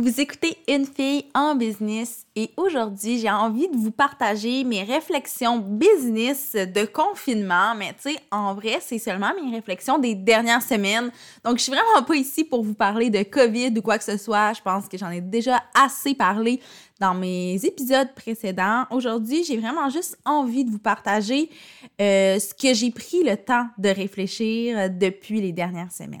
Vous écoutez Une fille en business et aujourd'hui, j'ai envie de vous partager mes réflexions business de confinement. Mais tu sais, en vrai, c'est seulement mes réflexions des dernières semaines. Donc, je suis vraiment pas ici pour vous parler de COVID ou quoi que ce soit. Je pense que j'en ai déjà assez parlé dans mes épisodes précédents. Aujourd'hui, j'ai vraiment juste envie de vous partager euh, ce que j'ai pris le temps de réfléchir depuis les dernières semaines.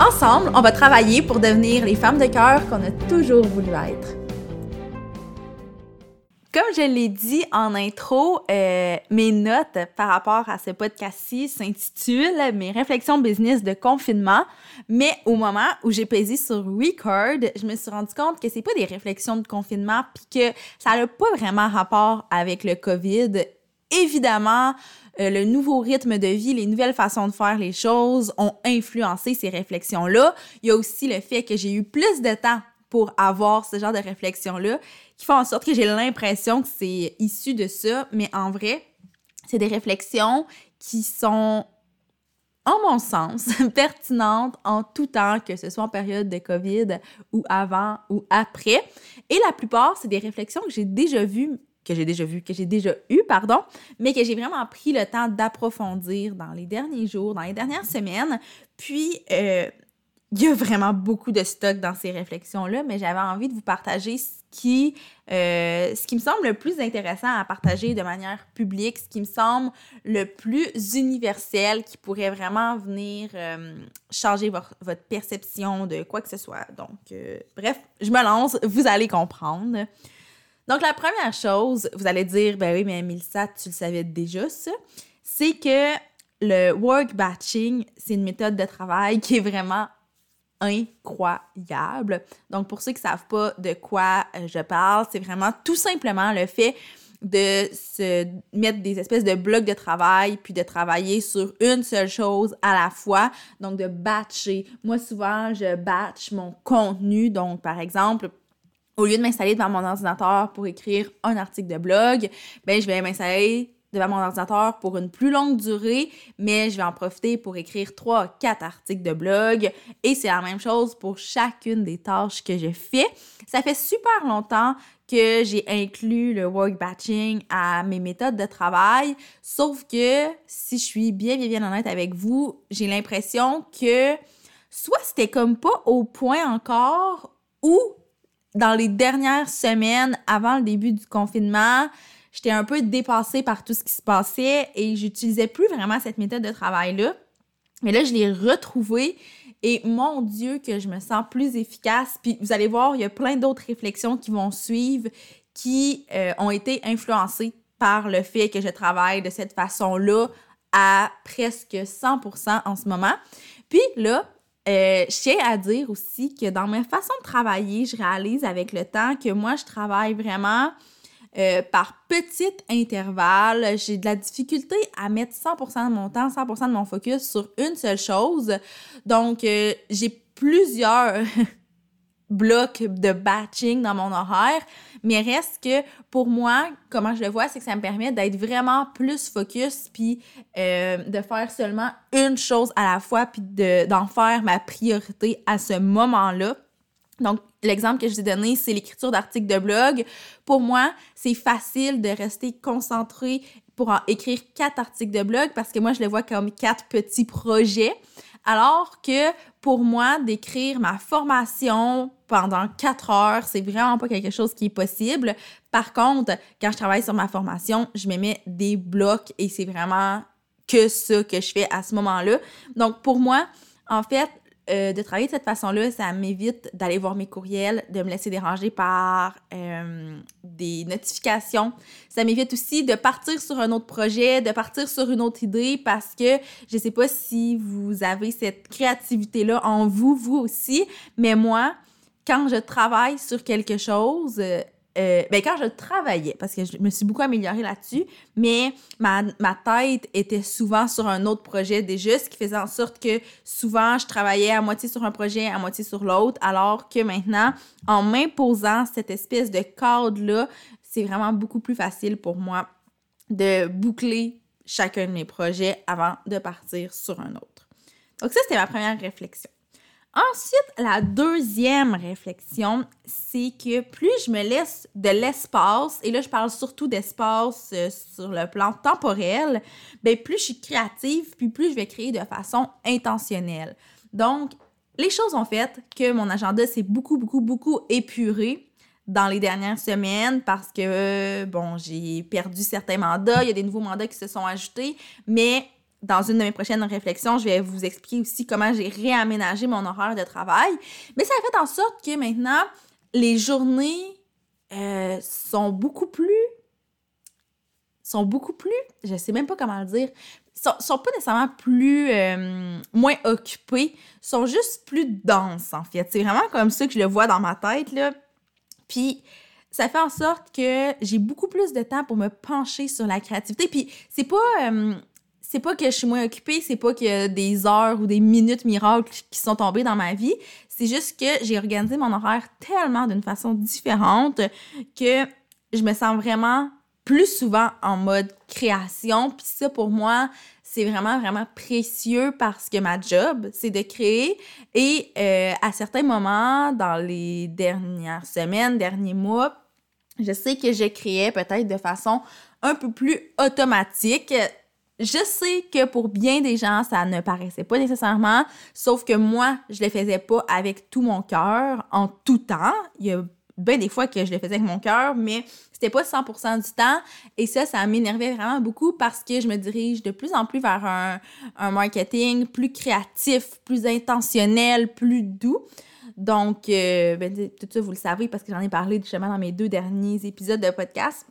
Ensemble, on va travailler pour devenir les femmes de cœur qu'on a toujours voulu être. Comme je l'ai dit en intro, euh, mes notes par rapport à ce podcast-ci s'intitulent Mes réflexions business de confinement. Mais au moment où j'ai pesé sur Record, je me suis rendu compte que c'est pas des réflexions de confinement puis que ça n'a pas vraiment rapport avec le COVID. Évidemment, euh, le nouveau rythme de vie, les nouvelles façons de faire les choses ont influencé ces réflexions-là. Il y a aussi le fait que j'ai eu plus de temps pour avoir ce genre de réflexions-là qui font en sorte que j'ai l'impression que c'est issu de ça, mais en vrai, c'est des réflexions qui sont, en mon sens, pertinentes en tout temps, que ce soit en période de COVID ou avant ou après. Et la plupart, c'est des réflexions que j'ai déjà vues que j'ai déjà vu, que j'ai déjà eu, pardon, mais que j'ai vraiment pris le temps d'approfondir dans les derniers jours, dans les dernières semaines. Puis, euh, il y a vraiment beaucoup de stock dans ces réflexions-là, mais j'avais envie de vous partager ce qui, euh, ce qui me semble le plus intéressant à partager de manière publique, ce qui me semble le plus universel, qui pourrait vraiment venir euh, changer votre perception de quoi que ce soit. Donc, bref, je me lance, vous allez comprendre. Donc, la première chose, vous allez dire, ben oui, mais Milsa, tu le savais déjà, ça, c'est que le work batching, c'est une méthode de travail qui est vraiment incroyable. Donc, pour ceux qui ne savent pas de quoi euh, je parle, c'est vraiment tout simplement le fait de se mettre des espèces de blocs de travail, puis de travailler sur une seule chose à la fois, donc de batcher. Moi, souvent, je batch mon contenu, donc par exemple, au lieu de m'installer devant mon ordinateur pour écrire un article de blog, ben je vais m'installer devant mon ordinateur pour une plus longue durée, mais je vais en profiter pour écrire trois, quatre articles de blog. Et c'est la même chose pour chacune des tâches que je fais. Ça fait super longtemps que j'ai inclus le work batching à mes méthodes de travail, sauf que si je suis bien, bien, bien honnête avec vous, j'ai l'impression que soit c'était comme pas au point encore, ou dans les dernières semaines avant le début du confinement, j'étais un peu dépassée par tout ce qui se passait et j'utilisais plus vraiment cette méthode de travail-là. Mais là, je l'ai retrouvée et mon Dieu, que je me sens plus efficace. Puis vous allez voir, il y a plein d'autres réflexions qui vont suivre qui euh, ont été influencées par le fait que je travaille de cette façon-là à presque 100% en ce moment. Puis là, euh, je à dire aussi que dans ma façon de travailler, je réalise avec le temps que moi, je travaille vraiment euh, par petits intervalles. J'ai de la difficulté à mettre 100% de mon temps, 100% de mon focus sur une seule chose. Donc, euh, j'ai plusieurs blocs de batching dans mon horaire, mais reste que pour moi, comment je le vois, c'est que ça me permet d'être vraiment plus focus, puis euh, de faire seulement une chose à la fois, puis d'en faire ma priorité à ce moment-là. Donc, l'exemple que je vous ai donné, c'est l'écriture d'articles de blog. Pour moi, c'est facile de rester concentré pour en écrire quatre articles de blog parce que moi, je les vois comme quatre petits projets. Alors que pour moi, d'écrire ma formation pendant quatre heures, c'est vraiment pas quelque chose qui est possible. Par contre, quand je travaille sur ma formation, je me mets des blocs et c'est vraiment que ça que je fais à ce moment-là. Donc, pour moi, en fait, euh, de travailler de cette façon-là, ça m'évite d'aller voir mes courriels, de me laisser déranger par euh, des notifications. Ça m'évite aussi de partir sur un autre projet, de partir sur une autre idée parce que je ne sais pas si vous avez cette créativité-là en vous, vous aussi, mais moi, quand je travaille sur quelque chose, euh, ben quand je travaillais, parce que je me suis beaucoup améliorée là-dessus, mais ma, ma, tête était souvent sur un autre projet déjà, ce qui faisait en sorte que souvent je travaillais à moitié sur un projet, à moitié sur l'autre, alors que maintenant, en m'imposant cette espèce de cadre-là, c'est vraiment beaucoup plus facile pour moi de boucler chacun de mes projets avant de partir sur un autre. Donc ça, c'était ma première réflexion. Ensuite, la deuxième réflexion, c'est que plus je me laisse de l'espace, et là je parle surtout d'espace euh, sur le plan temporel, bien plus je suis créative, puis plus je vais créer de façon intentionnelle. Donc, les choses ont fait que mon agenda s'est beaucoup, beaucoup, beaucoup épuré dans les dernières semaines parce que, bon, j'ai perdu certains mandats, il y a des nouveaux mandats qui se sont ajoutés, mais dans une de mes prochaines réflexions, je vais vous expliquer aussi comment j'ai réaménagé mon horaire de travail. Mais ça a fait en sorte que maintenant, les journées euh, sont beaucoup plus. sont beaucoup plus. Je sais même pas comment le dire. Sont, sont pas nécessairement plus. Euh, moins occupées, sont juste plus denses, en fait. C'est vraiment comme ça que je le vois dans ma tête, là. Puis ça fait en sorte que j'ai beaucoup plus de temps pour me pencher sur la créativité. Puis c'est pas. Euh, c'est pas que je suis moins occupée, c'est pas a des heures ou des minutes miracles qui sont tombées dans ma vie. C'est juste que j'ai organisé mon horaire tellement d'une façon différente que je me sens vraiment plus souvent en mode création. Puis ça, pour moi, c'est vraiment, vraiment précieux parce que ma job, c'est de créer. Et euh, à certains moments, dans les dernières semaines, derniers mois, je sais que je créais peut-être de façon un peu plus automatique je sais que pour bien des gens, ça ne paraissait pas nécessairement, sauf que moi, je le faisais pas avec tout mon cœur, en tout temps. Il y a bien des fois que je le faisais avec mon cœur, mais c'était pas 100% du temps. Et ça, ça m'énervait vraiment beaucoup parce que je me dirige de plus en plus vers un, marketing plus créatif, plus intentionnel, plus doux. Donc, euh, ben, tout ça, vous le savez parce que j'en ai parlé justement dans mes deux derniers épisodes de podcast.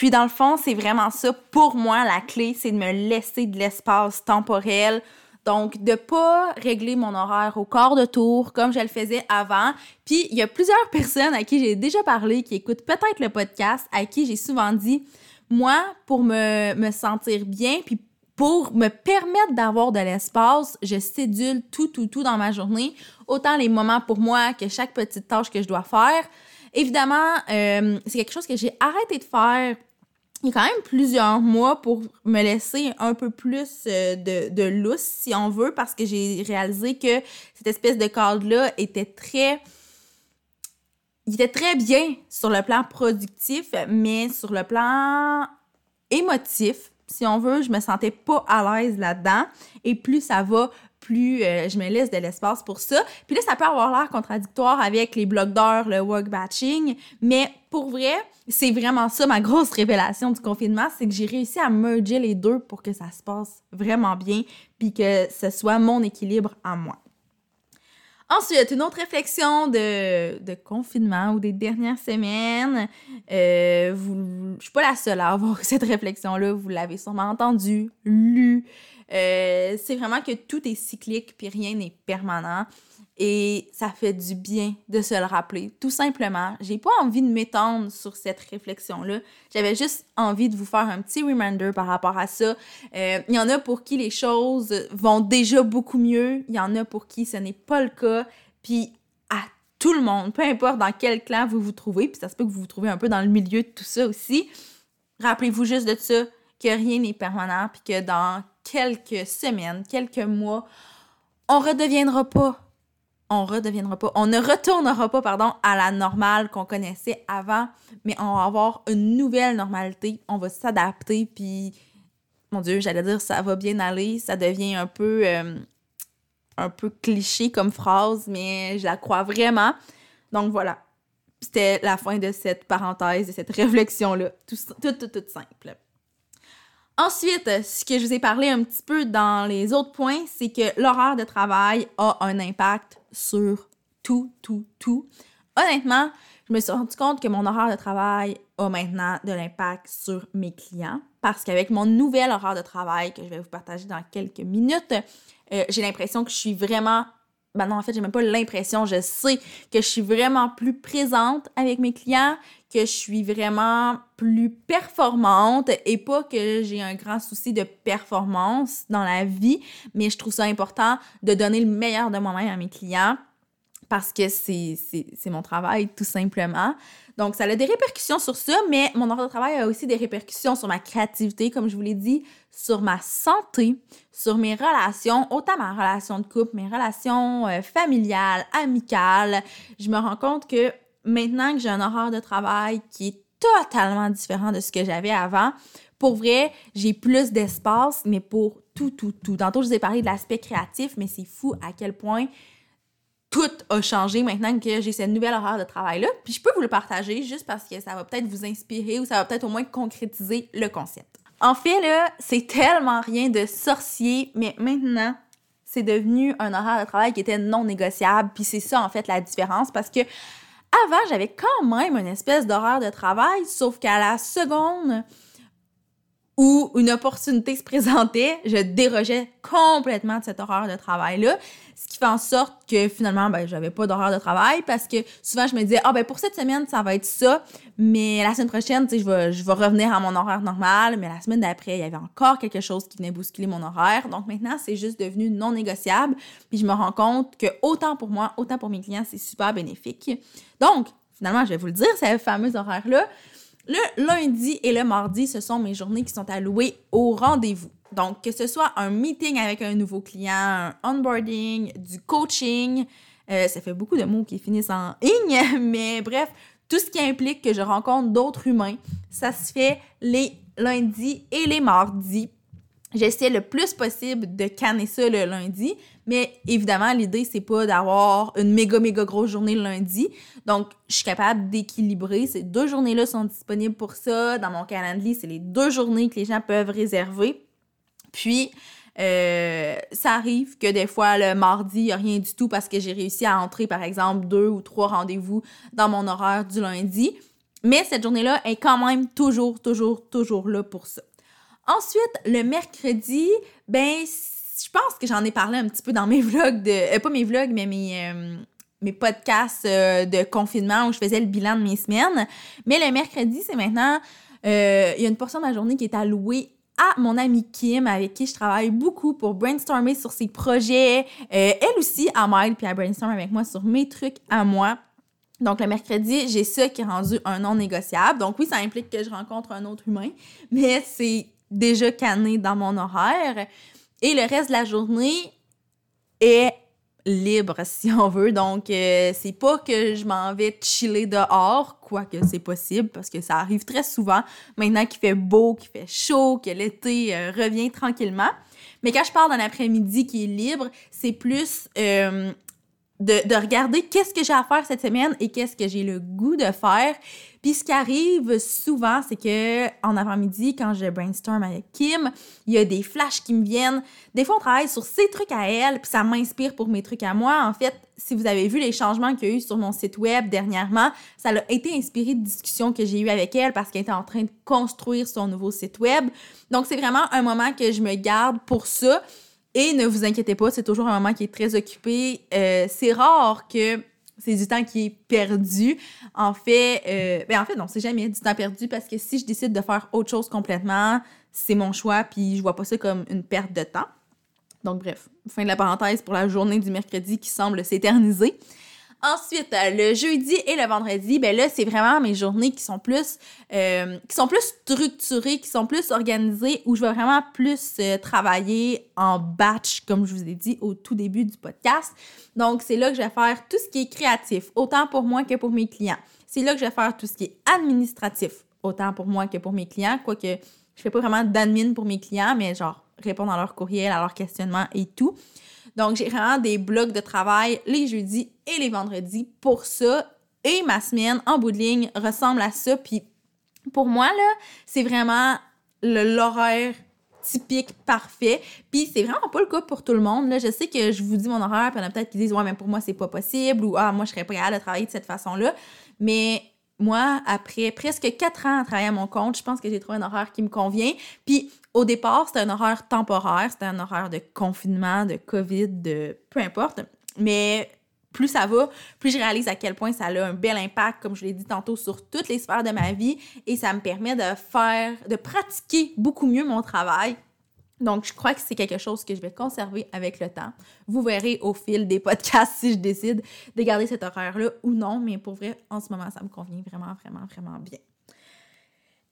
Puis dans le fond, c'est vraiment ça. Pour moi, la clé, c'est de me laisser de l'espace temporel. Donc, de pas régler mon horaire au quart de tour comme je le faisais avant. Puis, il y a plusieurs personnes à qui j'ai déjà parlé, qui écoutent peut-être le podcast, à qui j'ai souvent dit, moi, pour me, me sentir bien, puis pour me permettre d'avoir de l'espace, je cédule tout, tout, tout dans ma journée. Autant les moments pour moi que chaque petite tâche que je dois faire. Évidemment, euh, c'est quelque chose que j'ai arrêté de faire il y a quand même plusieurs mois pour me laisser un peu plus euh, de, de lousse, si on veut, parce que j'ai réalisé que cette espèce de cadre-là était très. Il était très bien sur le plan productif, mais sur le plan émotif, si on veut, je me sentais pas à l'aise là-dedans. Et plus ça va, plus euh, je me laisse de l'espace pour ça. Puis là, ça peut avoir l'air contradictoire avec les blocs d'heures, le work batching, mais pour vrai, c'est vraiment ça ma grosse révélation du confinement, c'est que j'ai réussi à merger les deux pour que ça se passe vraiment bien, puis que ce soit mon équilibre à moi. Ensuite, une autre réflexion de, confinement ou des dernières semaines. Euh, vous, je suis pas la seule à avoir cette réflexion-là. Vous l'avez sûrement entendu, lu. Euh, c'est vraiment que tout est cyclique puis rien n'est permanent. Et ça fait du bien de se le rappeler. Tout simplement, j'ai pas envie de m'étendre sur cette réflexion-là. J'avais juste envie de vous faire un petit reminder par rapport à ça. Euh, il y en a pour qui les choses vont déjà beaucoup mieux. Il y en a pour qui ce n'est pas le cas. Puis à tout le monde, peu importe dans quel clan vous vous trouvez, puis ça se peut que vous vous trouvez un peu dans le milieu de tout ça aussi. Rappelez-vous juste de ça, que rien n'est permanent, puis que dans quelques semaines, quelques mois, on redeviendra pas on redeviendra pas, on ne retournera pas, pardon, à la normale qu'on connaissait avant, mais on va avoir une nouvelle normalité, on va s'adapter, puis, mon Dieu, j'allais dire, ça va bien aller, ça devient un peu, euh, un peu cliché comme phrase, mais je la crois vraiment. Donc voilà, c'était la fin de cette parenthèse, de cette réflexion-là, tout, tout, tout, tout simple. Ensuite, ce que je vous ai parlé un petit peu dans les autres points, c'est que l'horaire de travail a un impact sur tout, tout, tout. Honnêtement, je me suis rendu compte que mon horaire de travail a maintenant de l'impact sur mes clients parce qu'avec mon nouvel horaire de travail que je vais vous partager dans quelques minutes, euh, j'ai l'impression que je suis vraiment ben non, en fait, j'ai même pas l'impression, je sais que je suis vraiment plus présente avec mes clients, que je suis vraiment plus performante et pas que j'ai un grand souci de performance dans la vie, mais je trouve ça important de donner le meilleur de moi-même à mes clients parce que c'est mon travail, tout simplement. Donc, ça a des répercussions sur ça, mais mon ordre de travail a aussi des répercussions sur ma créativité, comme je vous l'ai dit, sur ma santé, sur mes relations, autant ma relation de couple, mes relations euh, familiales, amicales. Je me rends compte que maintenant que j'ai un horaire de travail qui est totalement différent de ce que j'avais avant, pour vrai, j'ai plus d'espace, mais pour tout, tout, tout. Tantôt, je vous ai parlé de l'aspect créatif, mais c'est fou à quel point tout a changé maintenant que j'ai cette nouvelle horaire de travail-là. Puis je peux vous le partager juste parce que ça va peut-être vous inspirer ou ça va peut-être au moins concrétiser le concept. En fait, là, c'est tellement rien de sorcier, mais maintenant, c'est devenu un horaire de travail qui était non négociable. Puis c'est ça, en fait, la différence parce que avant, j'avais quand même une espèce d'horaire de travail, sauf qu'à la seconde où une opportunité se présentait, je dérogeais complètement de cet horaire de travail-là. Ce qui fait en sorte que finalement, ben, j'avais pas d'horaire de travail parce que souvent, je me disais, ah, ben, pour cette semaine, ça va être ça, mais la semaine prochaine, tu sais, je vais, je vais revenir à mon horaire normal, mais la semaine d'après, il y avait encore quelque chose qui venait bousculer mon horaire. Donc maintenant, c'est juste devenu non négociable. Puis je me rends compte que autant pour moi, autant pour mes clients, c'est super bénéfique. Donc, finalement, je vais vous le dire, ce fameux horaire-là, le lundi et le mardi, ce sont mes journées qui sont allouées au rendez-vous. Donc, que ce soit un meeting avec un nouveau client, un onboarding, du coaching, euh, ça fait beaucoup de mots qui finissent en ing, mais bref, tout ce qui implique que je rencontre d'autres humains, ça se fait les lundis et les mardis. J'essaie le plus possible de canner ça le lundi, mais évidemment, l'idée, c'est pas d'avoir une méga, méga grosse journée le lundi. Donc, je suis capable d'équilibrer. Ces deux journées-là sont disponibles pour ça. Dans mon calendrier, c'est les deux journées que les gens peuvent réserver. Puis, euh, ça arrive que des fois, le mardi, il n'y a rien du tout parce que j'ai réussi à entrer, par exemple, deux ou trois rendez-vous dans mon horaire du lundi. Mais cette journée-là est quand même toujours, toujours, toujours là pour ça. Ensuite, le mercredi, ben, je pense que j'en ai parlé un petit peu dans mes vlogs de. Euh, pas mes vlogs, mais mes. Euh, podcasts de confinement où je faisais le bilan de mes semaines. Mais le mercredi, c'est maintenant, il y a une portion de ma journée qui est allouée à mon amie Kim, avec qui je travaille beaucoup pour brainstormer sur ses projets. Euh, elle aussi, à m'aide puis elle brainstorm avec moi sur mes trucs à moi. Donc, le mercredi, j'ai ça qui est rendu un non négociable. Donc, oui, ça implique que je rencontre un autre humain, mais c'est déjà canné dans mon horaire. Et le reste de la journée est libre, si on veut. Donc, euh, c'est pas que je m'en vais chiller dehors, quoique c'est possible, parce que ça arrive très souvent, maintenant qu'il fait beau, qu'il fait chaud, que l'été euh, revient tranquillement. Mais quand je parle d'un après-midi qui est libre, c'est plus euh, de, de, regarder qu'est-ce que j'ai à faire cette semaine et qu'est-ce que j'ai le goût de faire. Puis ce qui arrive souvent, c'est que en avant-midi, quand je brainstorm avec Kim, il y a des flashs qui me viennent. Des fois, on travaille sur ses trucs à elle, puis ça m'inspire pour mes trucs à moi. En fait, si vous avez vu les changements qu'il y a eu sur mon site web dernièrement, ça a été inspiré de discussions que j'ai eues avec elle parce qu'elle était en train de construire son nouveau site web. Donc, c'est vraiment un moment que je me garde pour ça. Et ne vous inquiétez pas, c'est toujours un moment qui est très occupé. Euh, c'est rare que c'est du temps qui est perdu. En fait, euh, ben en fait, non, c'est jamais du temps perdu parce que si je décide de faire autre chose complètement, c'est mon choix, puis je vois pas ça comme une perte de temps. Donc, bref, fin de la parenthèse pour la journée du mercredi qui semble s'éterniser. Ensuite, euh, le jeudi et le vendredi, ben là, c'est vraiment mes journées qui sont plus euh, qui sont plus structurées, qui sont plus organisées, où je vais vraiment plus euh, travailler en batch, comme je vous ai dit au tout début du podcast. Donc, c'est là que je vais faire tout ce qui est créatif, autant pour moi que pour mes clients. C'est là que je vais faire tout ce qui est administratif, autant pour moi que pour mes clients, quoique je fais pas vraiment d'admin pour mes clients, mais genre répondre à leurs courriels, à leurs questionnements et tout. Donc, j'ai vraiment des blocs de travail les jeudis et les vendredis pour ça. Et ma semaine, en bout de ligne, ressemble à ça. Puis, pour moi, là, c'est vraiment l'horaire typique, parfait. Puis c'est vraiment pas le cas pour tout le monde. Là. Je sais que je vous dis mon horaire, puis il y en a peut-être qui disent Ouais, mais pour moi, c'est pas possible ou Ah, moi, je serais pas capable de travailler de cette façon-là. Mais moi, après presque quatre ans à travailler à mon compte, je pense que j'ai trouvé un horaire qui me convient. Puis au départ, c'était un horaire temporaire, c'était un horaire de confinement, de COVID, de peu importe. Mais plus ça va, plus je réalise à quel point ça a un bel impact, comme je l'ai dit tantôt, sur toutes les sphères de ma vie et ça me permet de faire, de pratiquer beaucoup mieux mon travail. Donc, je crois que c'est quelque chose que je vais conserver avec le temps. Vous verrez au fil des podcasts si je décide de garder cet horaire-là ou non, mais pour vrai, en ce moment, ça me convient vraiment, vraiment, vraiment bien.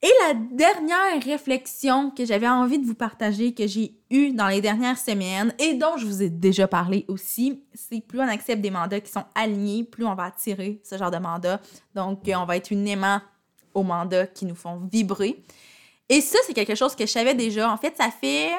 Et la dernière réflexion que j'avais envie de vous partager, que j'ai eue dans les dernières semaines et dont je vous ai déjà parlé aussi, c'est plus on accepte des mandats qui sont alignés, plus on va attirer ce genre de mandat. Donc, on va être une aimant aux mandats qui nous font vibrer. Et ça, c'est quelque chose que je savais déjà. En fait, ça fait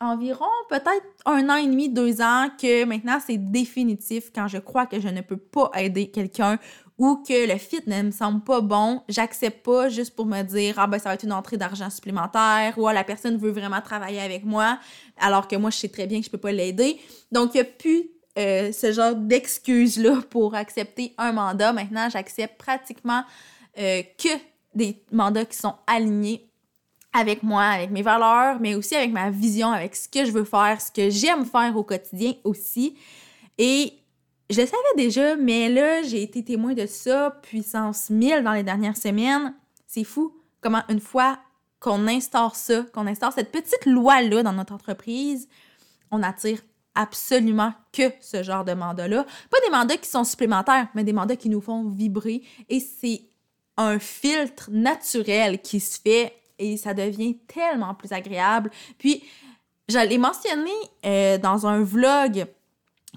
environ peut-être un an et demi, deux ans que maintenant c'est définitif quand je crois que je ne peux pas aider quelqu'un ou que le fit ne me semble pas bon, j'accepte pas juste pour me dire ah ben ça va être une entrée d'argent supplémentaire ou ah, la personne veut vraiment travailler avec moi alors que moi je sais très bien que je peux pas l'aider. Donc il n'y a plus euh, ce genre d'excuses là pour accepter un mandat. Maintenant, j'accepte pratiquement euh, que des mandats qui sont alignés avec moi, avec mes valeurs, mais aussi avec ma vision, avec ce que je veux faire, ce que j'aime faire au quotidien aussi. Et je le savais déjà, mais là, j'ai été témoin de ça, puissance 1000 dans les dernières semaines. C'est fou comment une fois qu'on instaure ça, qu'on instaure cette petite loi-là dans notre entreprise, on attire absolument que ce genre de mandat-là. Pas des mandats qui sont supplémentaires, mais des mandats qui nous font vibrer. Et c'est un filtre naturel qui se fait et ça devient tellement plus agréable. Puis, je l'ai mentionné euh, dans un vlog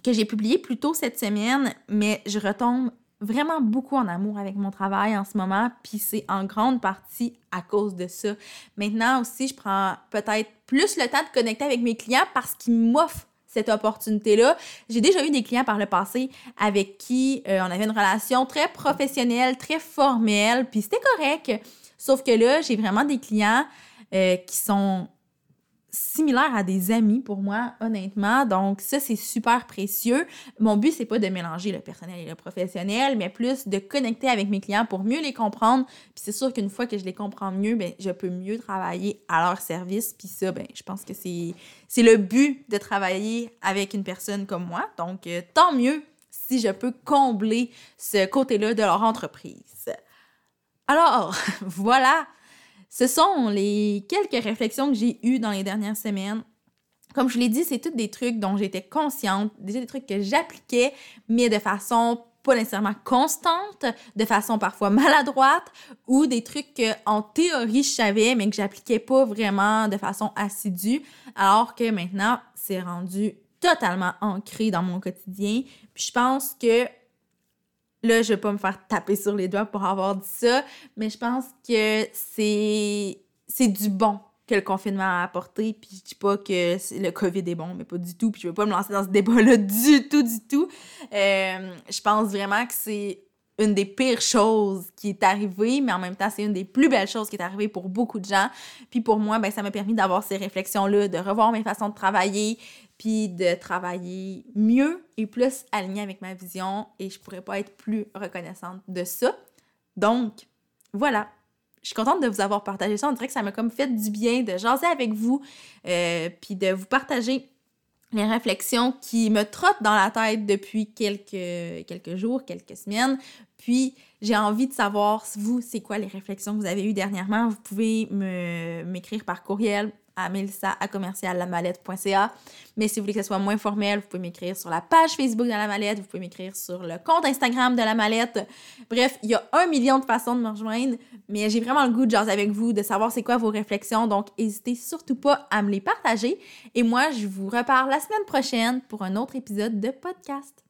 que j'ai publié plus tôt cette semaine, mais je retombe vraiment beaucoup en amour avec mon travail en ce moment, puis c'est en grande partie à cause de ça. Maintenant aussi, je prends peut-être plus le temps de connecter avec mes clients parce qu'ils m'offrent cette opportunité-là. J'ai déjà eu des clients par le passé avec qui euh, on avait une relation très professionnelle, très formelle, puis c'était correct. Sauf que là, j'ai vraiment des clients euh, qui sont similaire à des amis pour moi, honnêtement. Donc, ça, c'est super précieux. Mon but, c'est pas de mélanger le personnel et le professionnel, mais plus de connecter avec mes clients pour mieux les comprendre. Puis c'est sûr qu'une fois que je les comprends mieux, ben, je peux mieux travailler à leur service. Puis ça, ben, je pense que c'est, c'est le but de travailler avec une personne comme moi. Donc, euh, tant mieux si je peux combler ce côté-là de leur entreprise. Alors, voilà ce sont les quelques réflexions que j'ai eues dans les dernières semaines. Comme je l'ai dit, c'est tous des trucs dont j'étais consciente, déjà des trucs que j'appliquais, mais de façon pas nécessairement constante, de façon parfois maladroite, ou des trucs que en théorie je savais, mais que j'appliquais pas vraiment de façon assidue, alors que maintenant c'est rendu totalement ancré dans mon quotidien. Puis je pense que Là, je vais pas me faire taper sur les doigts pour avoir dit ça, mais je pense que c'est du bon que le confinement a apporté. Puis je dis pas que le COVID est bon, mais pas du tout. Puis je veux pas me lancer dans ce débat-là du tout, du tout. Euh, je pense vraiment que c'est une des pires choses qui est arrivée, mais en même temps, c'est une des plus belles choses qui est arrivée pour beaucoup de gens. Puis pour moi, ben, ça m'a permis d'avoir ces réflexions-là, de revoir mes façons de travailler, puis de travailler mieux et plus aligné avec ma vision et je pourrais pas être plus reconnaissante de ça. Donc, voilà. Je suis contente de vous avoir partagé ça. On dirait que ça m'a comme fait du bien de jaser avec vous, euh, puis de vous partager les réflexions qui me trottent dans la tête depuis quelques, quelques jours, quelques semaines. Puis, j'ai envie de savoir, vous, c'est quoi les réflexions que vous avez eues dernièrement? Vous pouvez m'écrire par courriel à melissa à commerciallamalette.ca. Mais si vous voulez que ce soit moins formel, vous pouvez m'écrire sur la page Facebook de la mallette, vous pouvez m'écrire sur le compte Instagram de la mallette. Bref, il y a un million de façons de me rejoindre, mais j'ai vraiment le goût de jaser avec vous, de savoir c'est quoi vos réflexions. Donc, n'hésitez surtout pas à me les partager. Et moi, je vous reparle la semaine prochaine pour un autre épisode de podcast.